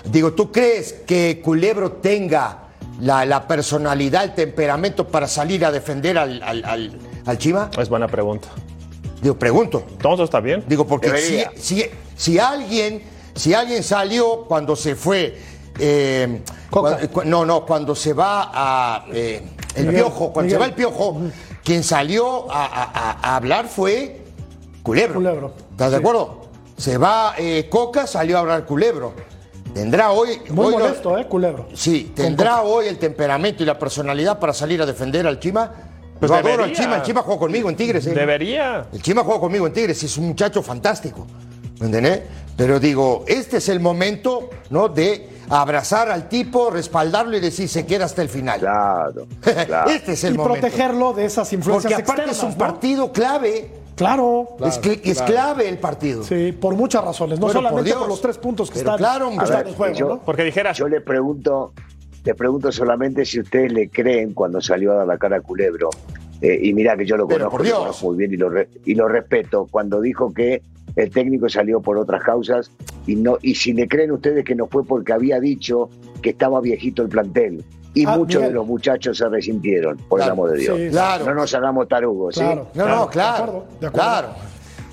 digo, ¿tú crees que Culebro tenga la, la personalidad, el temperamento para salir a defender al, al, al- al Chima? Es buena pregunta. Digo, pregunto. ¿Todo está bien? Digo, porque si, si, si alguien, si alguien salió cuando se fue, eh, no, no, cuando se va a eh, el Miguel, piojo, cuando Miguel. se va el piojo, quien salió a, a- a- a hablar fue Culebro. Culebro. ¿Estás de acuerdo? Se va eh, Coca, salió a hablar Culebro. Tendrá hoy. Muy hoy lo- molesto, ¿eh, culebro? Sí, tendrá hoy el temperamento y la personalidad para salir a defender al Chima. Pues Yo adoro al. Chima, el Chima jugó conmigo en Tigres. ¿eh? Debería. El Chima juega conmigo en Tigres, es un muchacho fantástico. ¿Me entendés? Pero digo, este es el momento, ¿no? De abrazar al tipo, respaldarlo y decir se queda hasta el final. Claro, claro. este es el y momento. protegerlo de esas influencias Porque aparte es externas, un ¿no? partido clave. Claro. es, cl- es clave el partido. Sí, por muchas razones. No Bueno, solamente por, Dios. los tres puntos que Pero están, claro, que están ver, en juego, yo- ¿no? Porque dijeras, Yo le pregunto, le pregunto solamente si ustedes le creen cuando salió a dar la cara a Culebro. Eh, y mira que yo lo Pero conozco, lo conozco muy bien y lo, re- y lo respeto. Cuando dijo que el técnico salió por otras causas y no y si le creen ustedes que no fue porque había dicho que estaba viejito el plantel. Y Ah, muchos Miguel. de los muchachos se resintieron, por Claro, el amor de Dios. sí, claro. No nos hagamos tarugos, ¿sí? Claro, No, no, De claro. acuerdo, de acuerdo. Claro.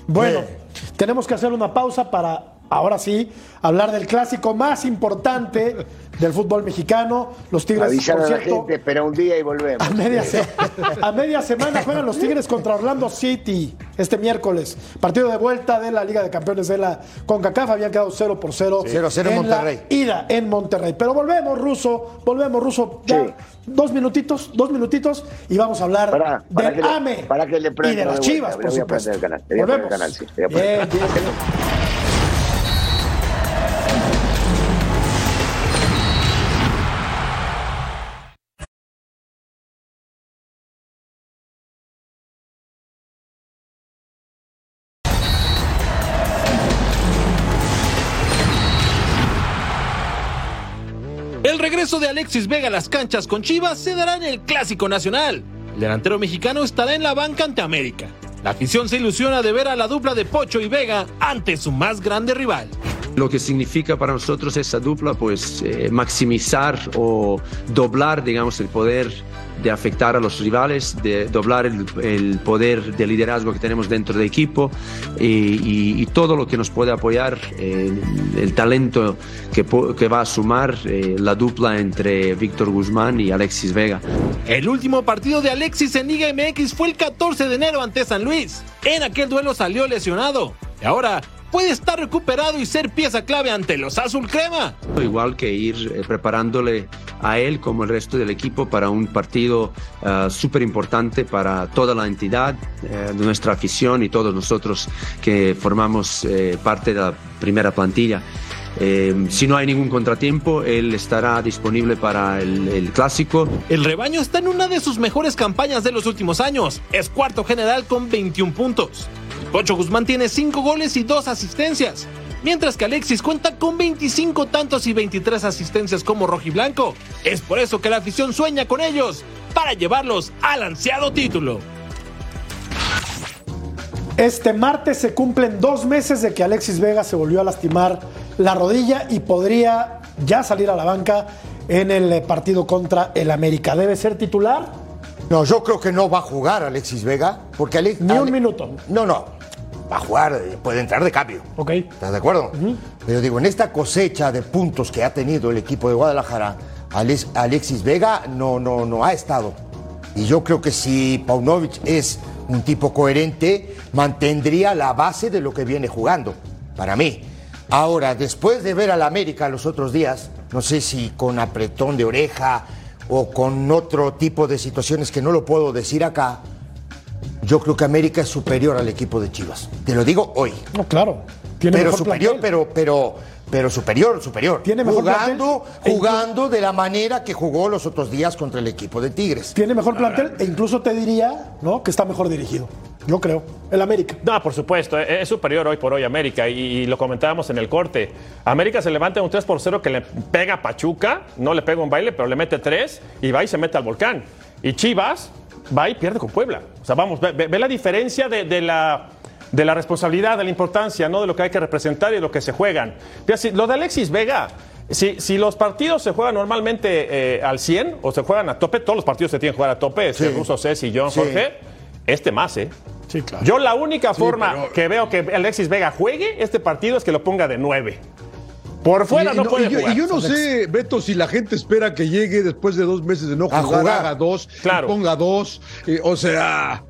Bueno, Bien. tenemos que hacer una pausa para, ahora sí, hablar del clásico más importante del fútbol mexicano. Los Tigres, Avisar por a la cierto, gente, espera un día y volvemos. a media, se- a media semana juegan los Tigres contra Orlando City este miércoles. Partido de vuelta de la Liga de Campeones de la CONCACAF. Habían quedado 0 por 0. 0-0 en Monterrey. La ida en Monterrey. Pero volvemos, Ruso. Volvemos, Ruso. Ya, Sí. dos minutitos, dos minutitos y vamos a hablar Pará, pará del que le- AME que le y de las de Chivas, vuelta. por a supuesto. canal, a Volvemos. canal, sí, a Bien, bien, bien. Regreso de Alexis Vega a las canchas con Chivas se dará en el Clásico Nacional. El delantero mexicano estará en la banca ante América. La afición se ilusiona de ver a la dupla de Pocho y Vega ante su más grande rival. Lo que significa para nosotros esa dupla, pues eh, maximizar o doblar, digamos, el poder de afectar a los rivales, de doblar el, poder de liderazgo que tenemos dentro del equipo y, todo lo que nos puede apoyar, eh, el talento que, que va a sumar eh, la dupla entre Víctor Guzmán y Alexis Vega. El último partido de Alexis en Liga MX fue el 14 de enero ante San Luis. En aquel duelo salió lesionado. Y ahora puede estar recuperado y ser pieza clave ante los Azul Crema. Igual que ir eh, preparándole a él como el resto del equipo para un partido súper importante para toda la entidad, eh, nuestra afición y todos nosotros que formamos eh, parte de la primera plantilla. Eh, si no hay ningún contratiempo, él estará disponible para el, el clásico. El rebaño está en una de sus mejores campañas de los últimos años. Es cuarto general con 21 puntos. Pocho Guzmán tiene 5 goles y 2 asistencias. Mientras que Alexis cuenta con 25 tantos y 23 asistencias como rojiblanco. Es por eso que la afición sueña con ellos para llevarlos al ansiado título. Este martes se cumplen dos meses de que Alexis Vega se volvió a lastimar la rodilla y podría ya salir a la banca en el eh, partido contra el América. ¿Debe ser titular? No, yo creo que no va a jugar Alexis Vega, porque Alex, Ni un Ale- minuto. No, no. Va a jugar, eh, puede entrar de cambio. Ok. ¿Estás de acuerdo? Pero digo, en esta cosecha de puntos que ha tenido el equipo de Guadalajara, Alex- Alexis Vega no, no, no ha estado. Y yo creo que si Paunovic es un tipo coherente, mantendría la base de lo que viene jugando, para mí. Ahora, después de ver al América los otros días, no sé si con apretón de oreja o con otro tipo de situaciones que no lo puedo decir acá, yo creo que América es superior al equipo de Chivas. Te lo digo hoy. No, claro. Tiene pero mejor superior, plantel. pero, pero, pero superior, superior. Tiene mejor jugando, plantel. E jugando de la manera que jugó los otros días contra el equipo de Tigres. Tiene mejor plantel e incluso te diría ¿no? que está mejor dirigido. Yo creo. El América. No, por supuesto, es es superior hoy por hoy América y, y lo comentábamos en el corte. América se levanta un 3 por 0 que le pega a Pachuca, no le pega un baile, pero le mete 3 y va y se mete al volcán. Y Chivas va y pierde con Puebla. O sea, vamos, ve, ve- ve la diferencia de, de la, de la responsabilidad, de la importancia, ¿no? De lo que hay que representar y de lo que se juegan. Lo de Alexis Vega. Si, si los partidos se juegan normalmente eh, al 100 o se juegan a tope, todos los partidos se tienen que jugar a tope, Sí. sí. Russo, Ceci, John, Sí. Jorge, este más, ¿eh? Sí, claro. Yo la única forma pero- que veo que Alexis Vega juegue este partido es que lo ponga de 9. Por fuera Y- no, puede y yo, jugar. y yo no sé, Beto, si la gente espera que llegue después de dos meses de no A jugar, jugar. haga dos, Claro. ponga dos. eh, o sea,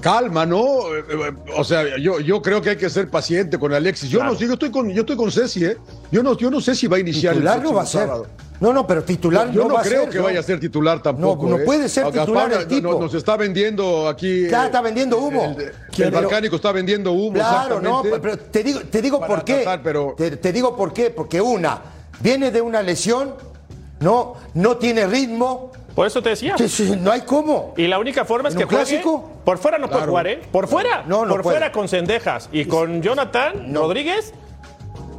calma, ¿no? Eh, eh, O sea, yo, yo creo que hay que ser paciente con Alexis. Yo Claro. no sé, yo estoy con, yo estoy con Ceci, ¿eh? Yo no, yo no sé si va a iniciar Titular el no va a ser. sábado. No, no, pero titular Yo no, no, va a creo ser. que ¿no? vaya a ser titular tampoco. No, no ¿eh? puede ser Gaspar titular el no- tipo. no- Nos está vendiendo aquí. Eh, está vendiendo humo. El, balcánico está vendiendo humo. Claro, no, pero te digo, te digo por qué. tratar, pero- te, te digo por qué, porque una, viene de una lesión, no, no tiene ritmo. Por eso te decía. No hay cómo. Y la única forma es ¿En que juegue. clásico? Por fuera no puede jugar, ¿eh? Por fuera. No, no por puede. fuera con Cendejas y con Jonathan Rodríguez,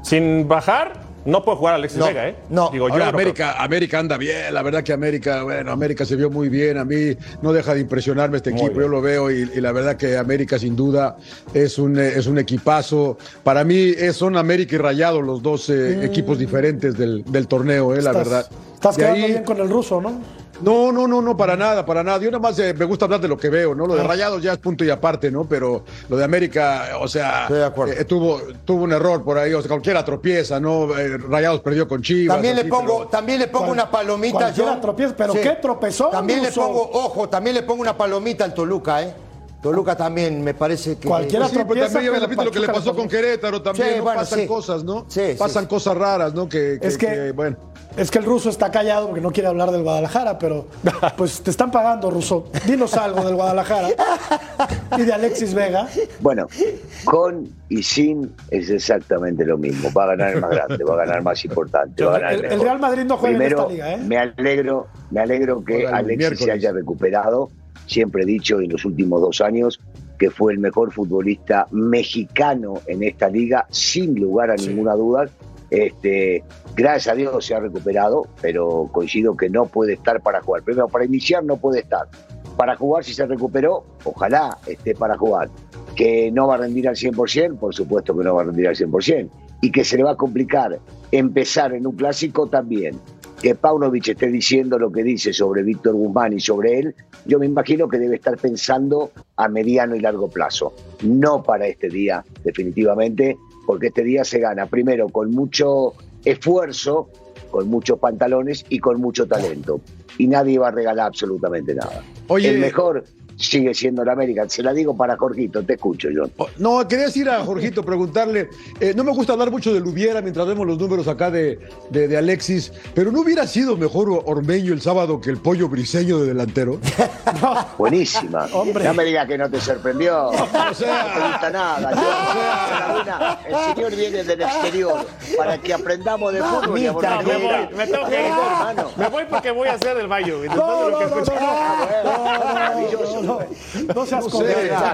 sin bajar, no puede jugar Alexis No, Vega, ¿eh? no. Digo, yo Ahora creo. América, América anda bien, la verdad que América, bueno, América se vio muy bien, a mí no deja de impresionarme este Muy equipo, bien. yo lo veo y, y la verdad que América sin duda es un, eh, es un equipazo. Para mí es- son América y Rayado los dos eh, equipos diferentes del, del torneo, eh, la Mm. Estás- verdad. Estás De quedando ahí- bien con el ruso, ¿no? No, no, no, no, para nada, para nada. Yo nada más eh, me gusta hablar de lo que veo, ¿no? Lo Ah. de Rayados ya es punto y aparte, ¿no? Pero lo de América, o sea, Estoy de acuerdo. eh, tuvo, tuvo un error por ahí, o sea, cualquiera tropieza, ¿no? Eh, Rayados perdió con Chivas. También le pongo, pero- también le pongo Cual- una palomita. cualquiera John. tropieza, pero ¿qué tropezó, También le pongo, ojo, también le pongo una palomita al Toluca, ¿eh? Toluca también me parece que. Cualquiera Sí, pero también viste lo que le pasó con Querétaro también, Sí, ¿no? bueno, pasan sí. cosas, ¿no? Sí, sí, pasan sí. cosas raras, ¿no? Que, que- Es que- que, bueno. Es que el ruso está callado porque no quiere hablar del Guadalajara, pero pues te están pagando, ruso. Dinos algo del Guadalajara y de Alexis Vega. Bueno, con y sin es exactamente lo mismo. Va a ganar el más grande, va a ganar el más importante, va a ganar el, El, el mejor. Real Madrid no juega Primero, en esta liga, ¿eh? me alegro, me alegro que Alexis miércoles. se haya recuperado. Siempre he dicho en los últimos dos años que fue el mejor futbolista mexicano en esta liga, sin lugar a ninguna duda. Este, gracias a Dios se ha recuperado, pero coincido que no puede estar para jugar. Primero, para iniciar no puede estar. Para jugar, si se recuperó, ojalá esté para jugar. Que no va a rendir al 100%, por supuesto que no va a rendir al 100%. Y que se le va a complicar empezar en un clásico también. Que Paunovic esté diciendo lo que dice sobre Víctor Guzmán y sobre él, yo me imagino que debe estar pensando a mediano y largo plazo. No para este día, definitivamente, porque este día se gana primero con mucho esfuerzo, con muchos pantalones y con mucho talento. Y nadie va a regalar absolutamente nada. Oye- el mejor sigue siendo el América. Se la digo para Jorgito, te escucho, John. Oh, No, quería decir a Jorgito, preguntarle, eh, no me gusta hablar mucho del hubiera mientras vemos los números acá de, de- de Alexis, pero ¿no hubiera sido mejor Ormeño el sábado que el pollo briseño de delantero? Buenísima. Hombre. No me digas que no te sorprendió. O sea- no te gusta nada. Yo, el señor viene del exterior para que aprendamos de fútbol y no Me voy, me tengo que ir. hermano. Me voy porque voy a hacer el baño. y después No, de lo que no, no, No, no seas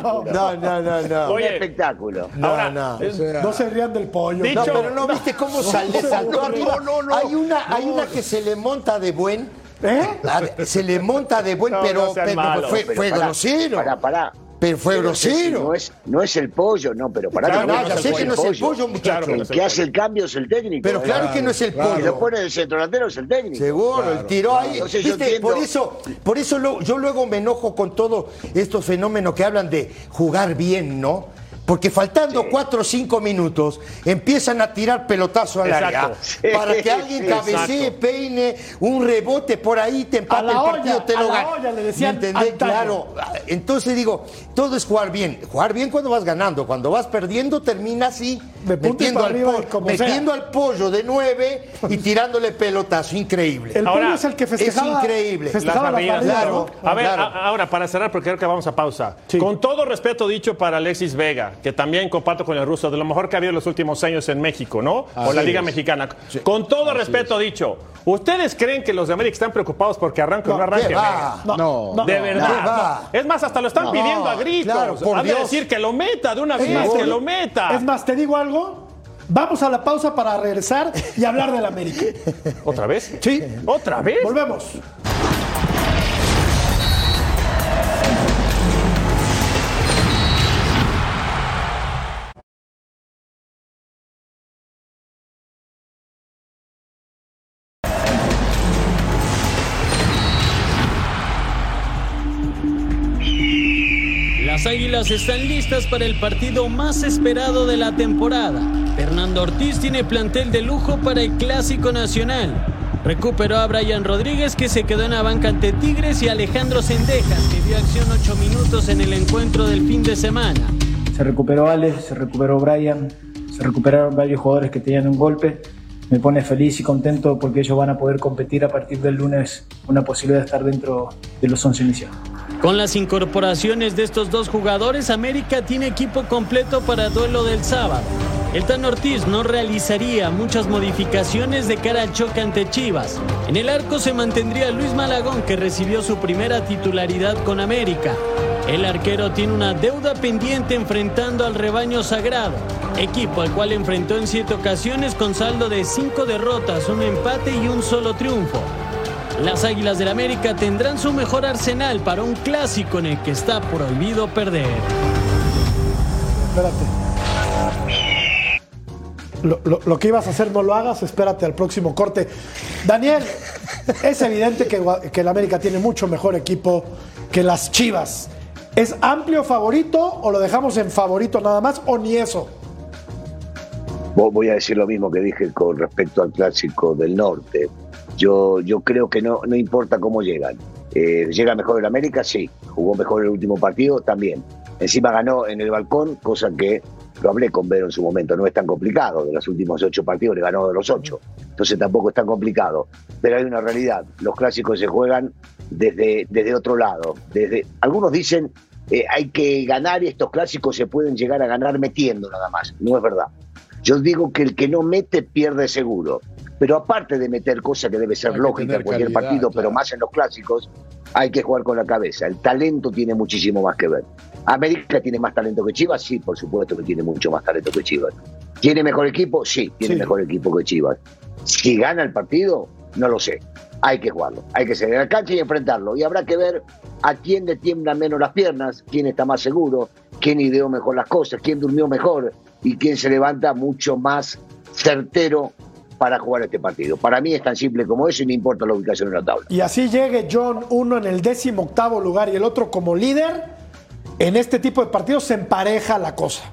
No. No, no, no, no. Un Oye. espectáculo. Ahora, no. O sea, No se rían del pollo. Dicho- No, pero no viste cómo sal- le saltó arriba. no, no. Hay una, hay una que se le monta de buen. ¿Eh? Se le monta de buen, No, pero, no pero fue, Pero fue pará, grosero. Pará, pará. Pero fue Pero grosero. No es, no es el pollo, no, pero pará. Claro, que No, no ya es sé el que no es el pollo, Claro muchacho. que no El que hace el cambio es el técnico. Pero ¿eh? claro que no es el El que pollo. lo pone el centro delantero es el técnico. Seguro, el tiro ahí. Entonces ¿Viste? entiendo- Por eso, por eso lo- yo luego me enojo con todos estos fenómenos que hablan de jugar bien, ¿no? Porque faltando cuatro o cinco minutos empiezan a tirar pelotazo al Exacto. área para que alguien cabecee, exacto. peine, un rebote por ahí, te empate el partido, olla, te lo gana. olla, le decían ¿Me entendés? Claro. Entonces digo, todo es jugar bien. Jugar bien cuando vas ganando. Cuando vas perdiendo, termina así, De metiendo, al, arriba po- metiendo al pollo de nueve y tirándole pelotazo. Increíble. El Ahora, pollo es el que festejaba. es increíble. Festejaba Las barridas, claro. ¿no? A ver, Claro. a- ahora para cerrar, porque creo que vamos a pausa. Sí. Con todo respeto dicho para Alexis Vega, que también comparto con el ruso, de lo mejor que ha habido en los últimos años en México, ¿no? o Así la Liga es. Mexicana. Con todo respeto dicho, ¿ustedes creen que los de América están preocupados porque arranque o no arranque? ¿qué va? Vega? No. De verdad. Es más, hasta lo están pidiendo a gritos. claro, por Han de decir que lo meta de una vez, más, que lo meta. Es más, te digo algo. Vamos a la pausa para regresar y hablar del América. ¿Otra vez? Sí. ¿Otra vez? Volvemos. Las Águilas están listas para el partido más esperado de la temporada. Fernando Ortiz tiene plantel de lujo para el Clásico Nacional. Recuperó a Brian Rodríguez que se quedó en la banca ante Tigres y Alejandro Sendejas que dio acción 8 minutos en el encuentro del fin de semana. Se recuperó Alex, se recuperó Brian, se recuperaron varios jugadores que tenían un golpe. Me pone feliz y contento porque ellos van a poder competir a partir del lunes una posibilidad de estar dentro de los 11 iniciales. Con las incorporaciones de estos dos jugadores, América tiene equipo completo para duelo del sábado. el Tan Ortiz no realizaría muchas modificaciones de cara al choque ante Chivas. En el arco se mantendría Luis Malagón, que recibió su primera titularidad con América. El arquero tiene una deuda pendiente enfrentando al rebaño sagrado, equipo al cual enfrentó en siete ocasiones con saldo de cinco derrotas, un empate y un solo triunfo. Las Águilas del América tendrán su mejor arsenal para un clásico en el que está prohibido perder. Espérate. Lo, lo- lo que ibas a hacer no lo hagas, espérate al próximo corte. Daniel, es evidente que, que el América tiene mucho mejor equipo que las Chivas. ¿Es amplio favorito o lo dejamos en favorito nada más o ni eso? Vo- Voy a decir lo mismo que dije con respecto al clásico del norte. Yo, yo creo que no, no importa cómo llegan. Eh, ¿Llega mejor el América? Sí. ¿Jugó mejor el último partido? También. Encima ganó en el balcón, cosa que lo hablé con Vero en su momento. No es tan complicado. De los últimos ocho partidos le ganó de los ocho. Entonces tampoco es tan complicado. Pero hay una realidad. Los clásicos se juegan desde, desde otro lado. Desde, algunos dicen eh, hay que ganar y estos clásicos se pueden llegar a ganar metiendo nada más. No es verdad. Yo digo que el que no mete pierde seguro. Pero aparte de meter cosas que debe ser Hay lógica en cualquier calidad, partido, claro. pero más en los clásicos, hay que jugar con la cabeza. El talento tiene muchísimo más que ver. América tiene más talento que Chivas, sí, por supuesto que tiene mucho más talento que Chivas. ¿Tiene mejor equipo? Sí, tiene Sí. mejor equipo que Chivas. Si gana el partido, no lo sé. Hay que jugarlo, hay que salir a la cancha y enfrentarlo. Y habrá que ver a quién le tiemblan menos las piernas, quién está más seguro, quién ideó mejor las cosas, quién durmió mejor y quién se levanta mucho más certero para jugar este partido. Para mí es tan simple como eso y no importa la ubicación en la tabla. Y así llegue John, uno en el décimo octavo lugar y el otro como líder, en este tipo de partidos se empareja la cosa.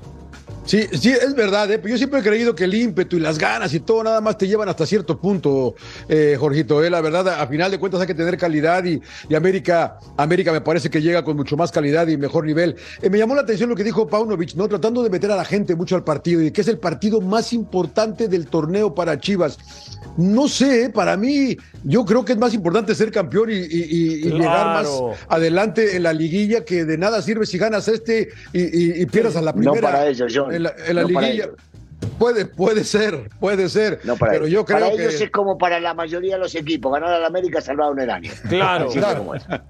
Sí, sí, es verdad. ¿eh? Yo siempre he creído que el ímpetu y las ganas y todo nada más te llevan hasta cierto punto, eh, Jorgito. ¿eh? La verdad, a final de cuentas hay que tener calidad y, y América, América me parece que llega con mucho más calidad y mejor nivel. Eh, me llamó la atención lo que dijo Paunovic, ¿no? Tratando de meter a la gente mucho al partido y que es el partido más importante del torneo para Chivas. No sé, para mí, yo creo que es más importante ser campeón y, y- y- y llegar más adelante en la liguilla, que de nada sirve si ganas este y, y- y pierdas a la No primera. para ellos, John. En la, en la liguilla. Puede, puede ser, puede ser. No para pero ellos. yo creo para que. ellos es como para la mayoría de los equipos. Ganar a la América salvaron el año. Claro.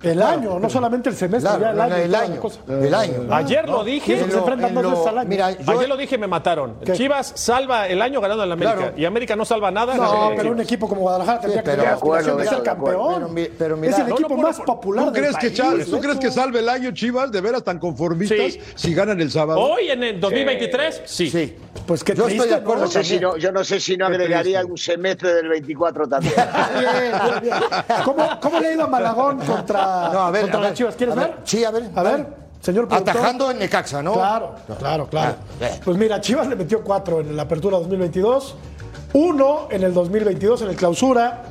El año, no solamente el semestre, Claro, ya el año. el año, cosa. el año. Ayer lo Sí, dije. se enfrentan en dos lo- veces al año. mira, yo- Ayer lo dije y me mataron. ¿Qué? Chivas salva el año ganando en la América. Claro. Y América no salva nada. en No, pero un equipo como Guadalajara tendría que pero- tener aspiración de ser campeón. pero mi- pero mira, es el equipo más popular ¿Tú del crees, que ¿Tú crees que salve el año Chivas? ¿De veras tan conformistas? Sí. Si ganan el sábado. Hoy en el 2023, sí. Sí. Pues qué Yo estoy de acuerdo No sé si no, yo no sé si no agregaría un semestre del 24 también. Bien, bien, bien. ¿Cómo, ¿Cómo le ha ido a Malagón contra, No, a ver, contra a las Chivas? ¿Quieres a ver. ver? Sí, a ver, A ver, señor productor. Atajando en Necaxa, ¿no? Claro, claro, claro. Ah. Pues mira, Chivas le metió cuatro en la apertura 2022, uno en el 2022 en el clausura,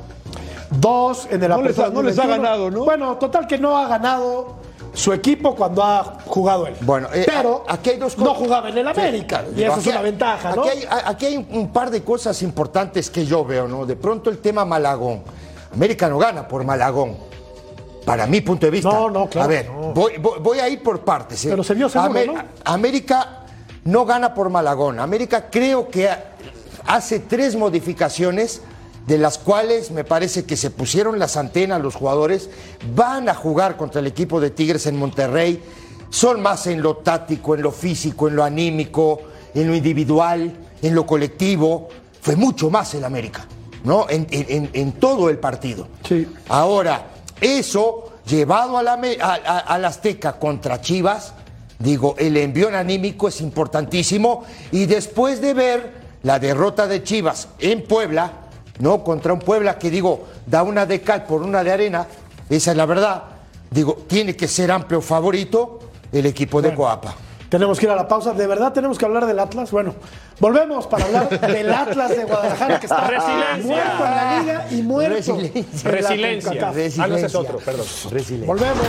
dos en el No les apertura ha- no les ha 2021. ganado, ¿no? Bueno, total que no ha ganado su equipo cuando ha jugado él. Bueno, eh, pero aquí hay dos no jugaba en el América y eso es una ventaja, ¿no? Aquí hay, a- aquí hay un- par de cosas importantes que yo veo, ¿no? De pronto el tema Malagón. América no gana por Malagón. Para mi punto de vista. No, no, claro, A ver, no. voy, voy- voy a ir por partes. ¿eh? Pero se vio seguro, Ame- ¿no? América no gana por Malagón. América creo que ha- hace tres modificaciones de las cuales me parece que se pusieron las antenas los jugadores, van a jugar contra el equipo de Tigres en Monterrey, son más en lo táctico, en lo físico, en lo anímico, en lo individual, en lo colectivo, fue mucho más el América, ¿no? En, en- en- en todo el partido. Sí. Ahora, eso llevado a la, a- Azteca contra Chivas, digo, el envión anímico es importantísimo y después de ver la derrota de Chivas en Puebla, ¿no? Contra un Puebla que digo, da una de cal por una de arena, esa es la verdad, digo, tiene que ser amplio favorito el equipo de Coapa. Tenemos que ir a la pausa. ¿De verdad tenemos que hablar del Atlas? Bueno, volvemos para hablar del Atlas de Guadalajara que está Resiliencia. muerto en la liga y muerto Resiliencia. en la Resiliencia. CONCACAF. Ah, no, ese es otro, perdón. Resiliencia. Volvemos.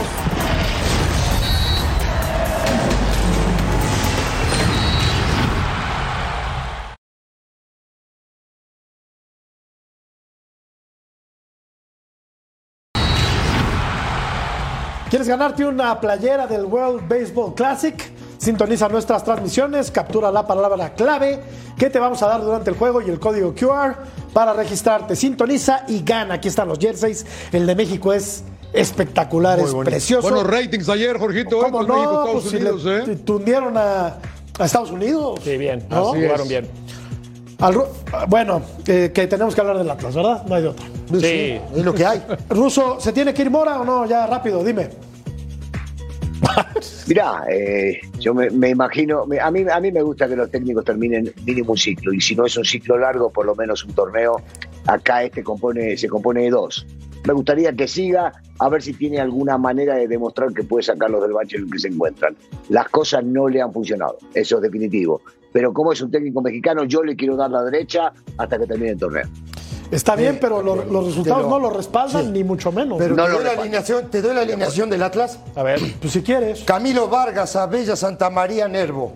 ¿Quieres ganarte una playera del World Baseball Classic? Sintoniza nuestras transmisiones, captura la palabra clave que te vamos a dar durante el juego y el código QR para registrarte. Sintoniza y gana. Aquí están los jerseys. El de México es espectacular, Muy es bonito. precioso. Buenos ratings ayer, Jorgito, ¿eh? ¿Cómo no? México, Estados Pues si Unidos, le ¿eh? tundieron a, a Estados Unidos. Sí, bien. ¿No? Así jugaron bien. Al bueno, eh, que tenemos que hablar del Atlas, ¿verdad? No hay de otra. Sí. Es lo que hay. Ruso, ¿se tiene que ir Mora o no? Ya rápido, dime. Mirá, eh, yo me, imagino, me- a, mí, a mí me gusta que los técnicos terminen mínimo un ciclo, y si no es un ciclo largo, por lo menos un torneo, acá este compone, se compone de dos. Me gustaría que siga, a ver si tiene alguna manera de demostrar que puede sacarlos del bache en el que se encuentran. Las cosas no le han funcionado, eso es definitivo. Pero como es un técnico mexicano, yo le quiero dar la derecha hasta que termine el torneo. Está bien, pero lo- los resultados lo- no lo respaldan, sí. ni mucho menos. Pero No te, lo doy la alineación, te doy la alineación del Atlas. A ver. Pues si quieres. Camilo Vargas, Abella, Santa María, Nervo.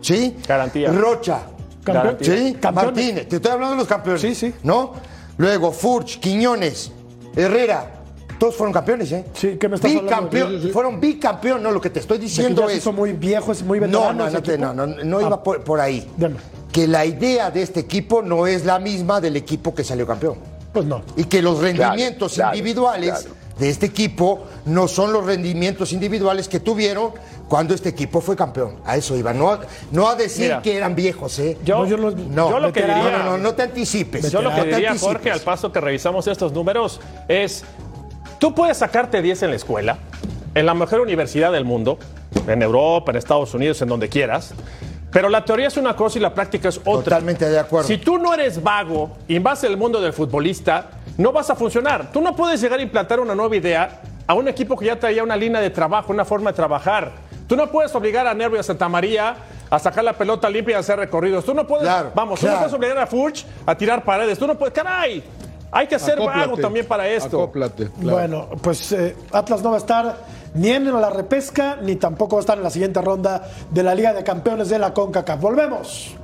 ¿Sí? Garantía. Rocha. Campeón. ¿Sí? Campeones. Martínez. Te estoy hablando de los campeones. Sí, sí. ¿No? Luego Furch, Quiñones, Herrera. Todos fueron campeones, ¿eh? Sí, ¿qué me estás hablando? Bicampeón. Sí, sí, sí. Fueron bicampeón. No, lo que te estoy De que diciendo se es. hizo muy viejo, es muy No, veterano. no, no, no, no, no Ah, iba por, por ahí. Deme. Que la idea de este equipo no es la misma del equipo que salió campeón. Pues no. Y que los rendimientos claro, individuales claro. de este equipo no son los rendimientos individuales que tuvieron cuando este equipo fue campeón. A eso iba. No, a- no a decir Mira, que eran viejos, ¿eh? Yo, No, yo lo- no, yo lo que diría. no, no, no te anticipes. Yo lo que No te diría. Jorge, al paso que revisamos estos números, es, tú puedes sacarte 10 en la escuela, en la mejor universidad del mundo, en Europa, en Estados Unidos, en donde quieras, pero la teoría es una cosa y la práctica es otra. Totalmente de acuerdo. Si tú no eres vago y vas al mundo del futbolista, no vas a funcionar. Tú no puedes llegar a implantar una nueva idea a un equipo que ya traía una línea de trabajo, una forma de trabajar. Tú no puedes obligar a Nervio y a Santa María a sacar la pelota limpia y a hacer recorridos. Tú no puedes, Claro, vamos, tú no puedes obligar a Furch a tirar paredes. Tú no puedes, caray. Hay que ser vago Acóplate, también para esto. Acóplate. claro. Bueno, pues eh, Atlas no va a estar ni en la repesca, ni tampoco estar en la siguiente ronda de la Liga de Campeones de la CONCACAF. Volvemos.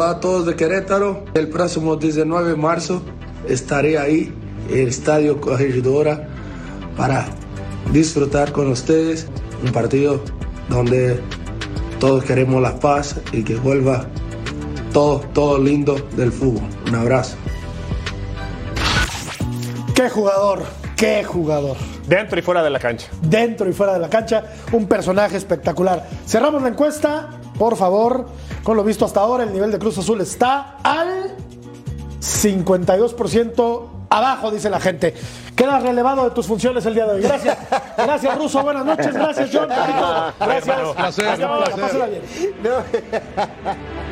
Hola a todos de Querétaro. El próximo 19 de marzo estaré ahí en el Estadio Corregidora para disfrutar con ustedes un partido donde todos queremos la paz y que vuelva todo, todo lindo del fútbol. Un abrazo. Qué jugador, qué jugador. Dentro y fuera de la cancha. Dentro y fuera de la cancha, un personaje espectacular. Cerramos la encuesta, por favor. Con lo visto hasta ahora, el nivel de Cruz Azul está al 52% abajo, dice la gente. Quedas relevado de tus funciones el día de hoy. Gracias. Gracias, Ruso. Buenas noches. Gracias, John. Gracias. Gracias. Pásala bien. No.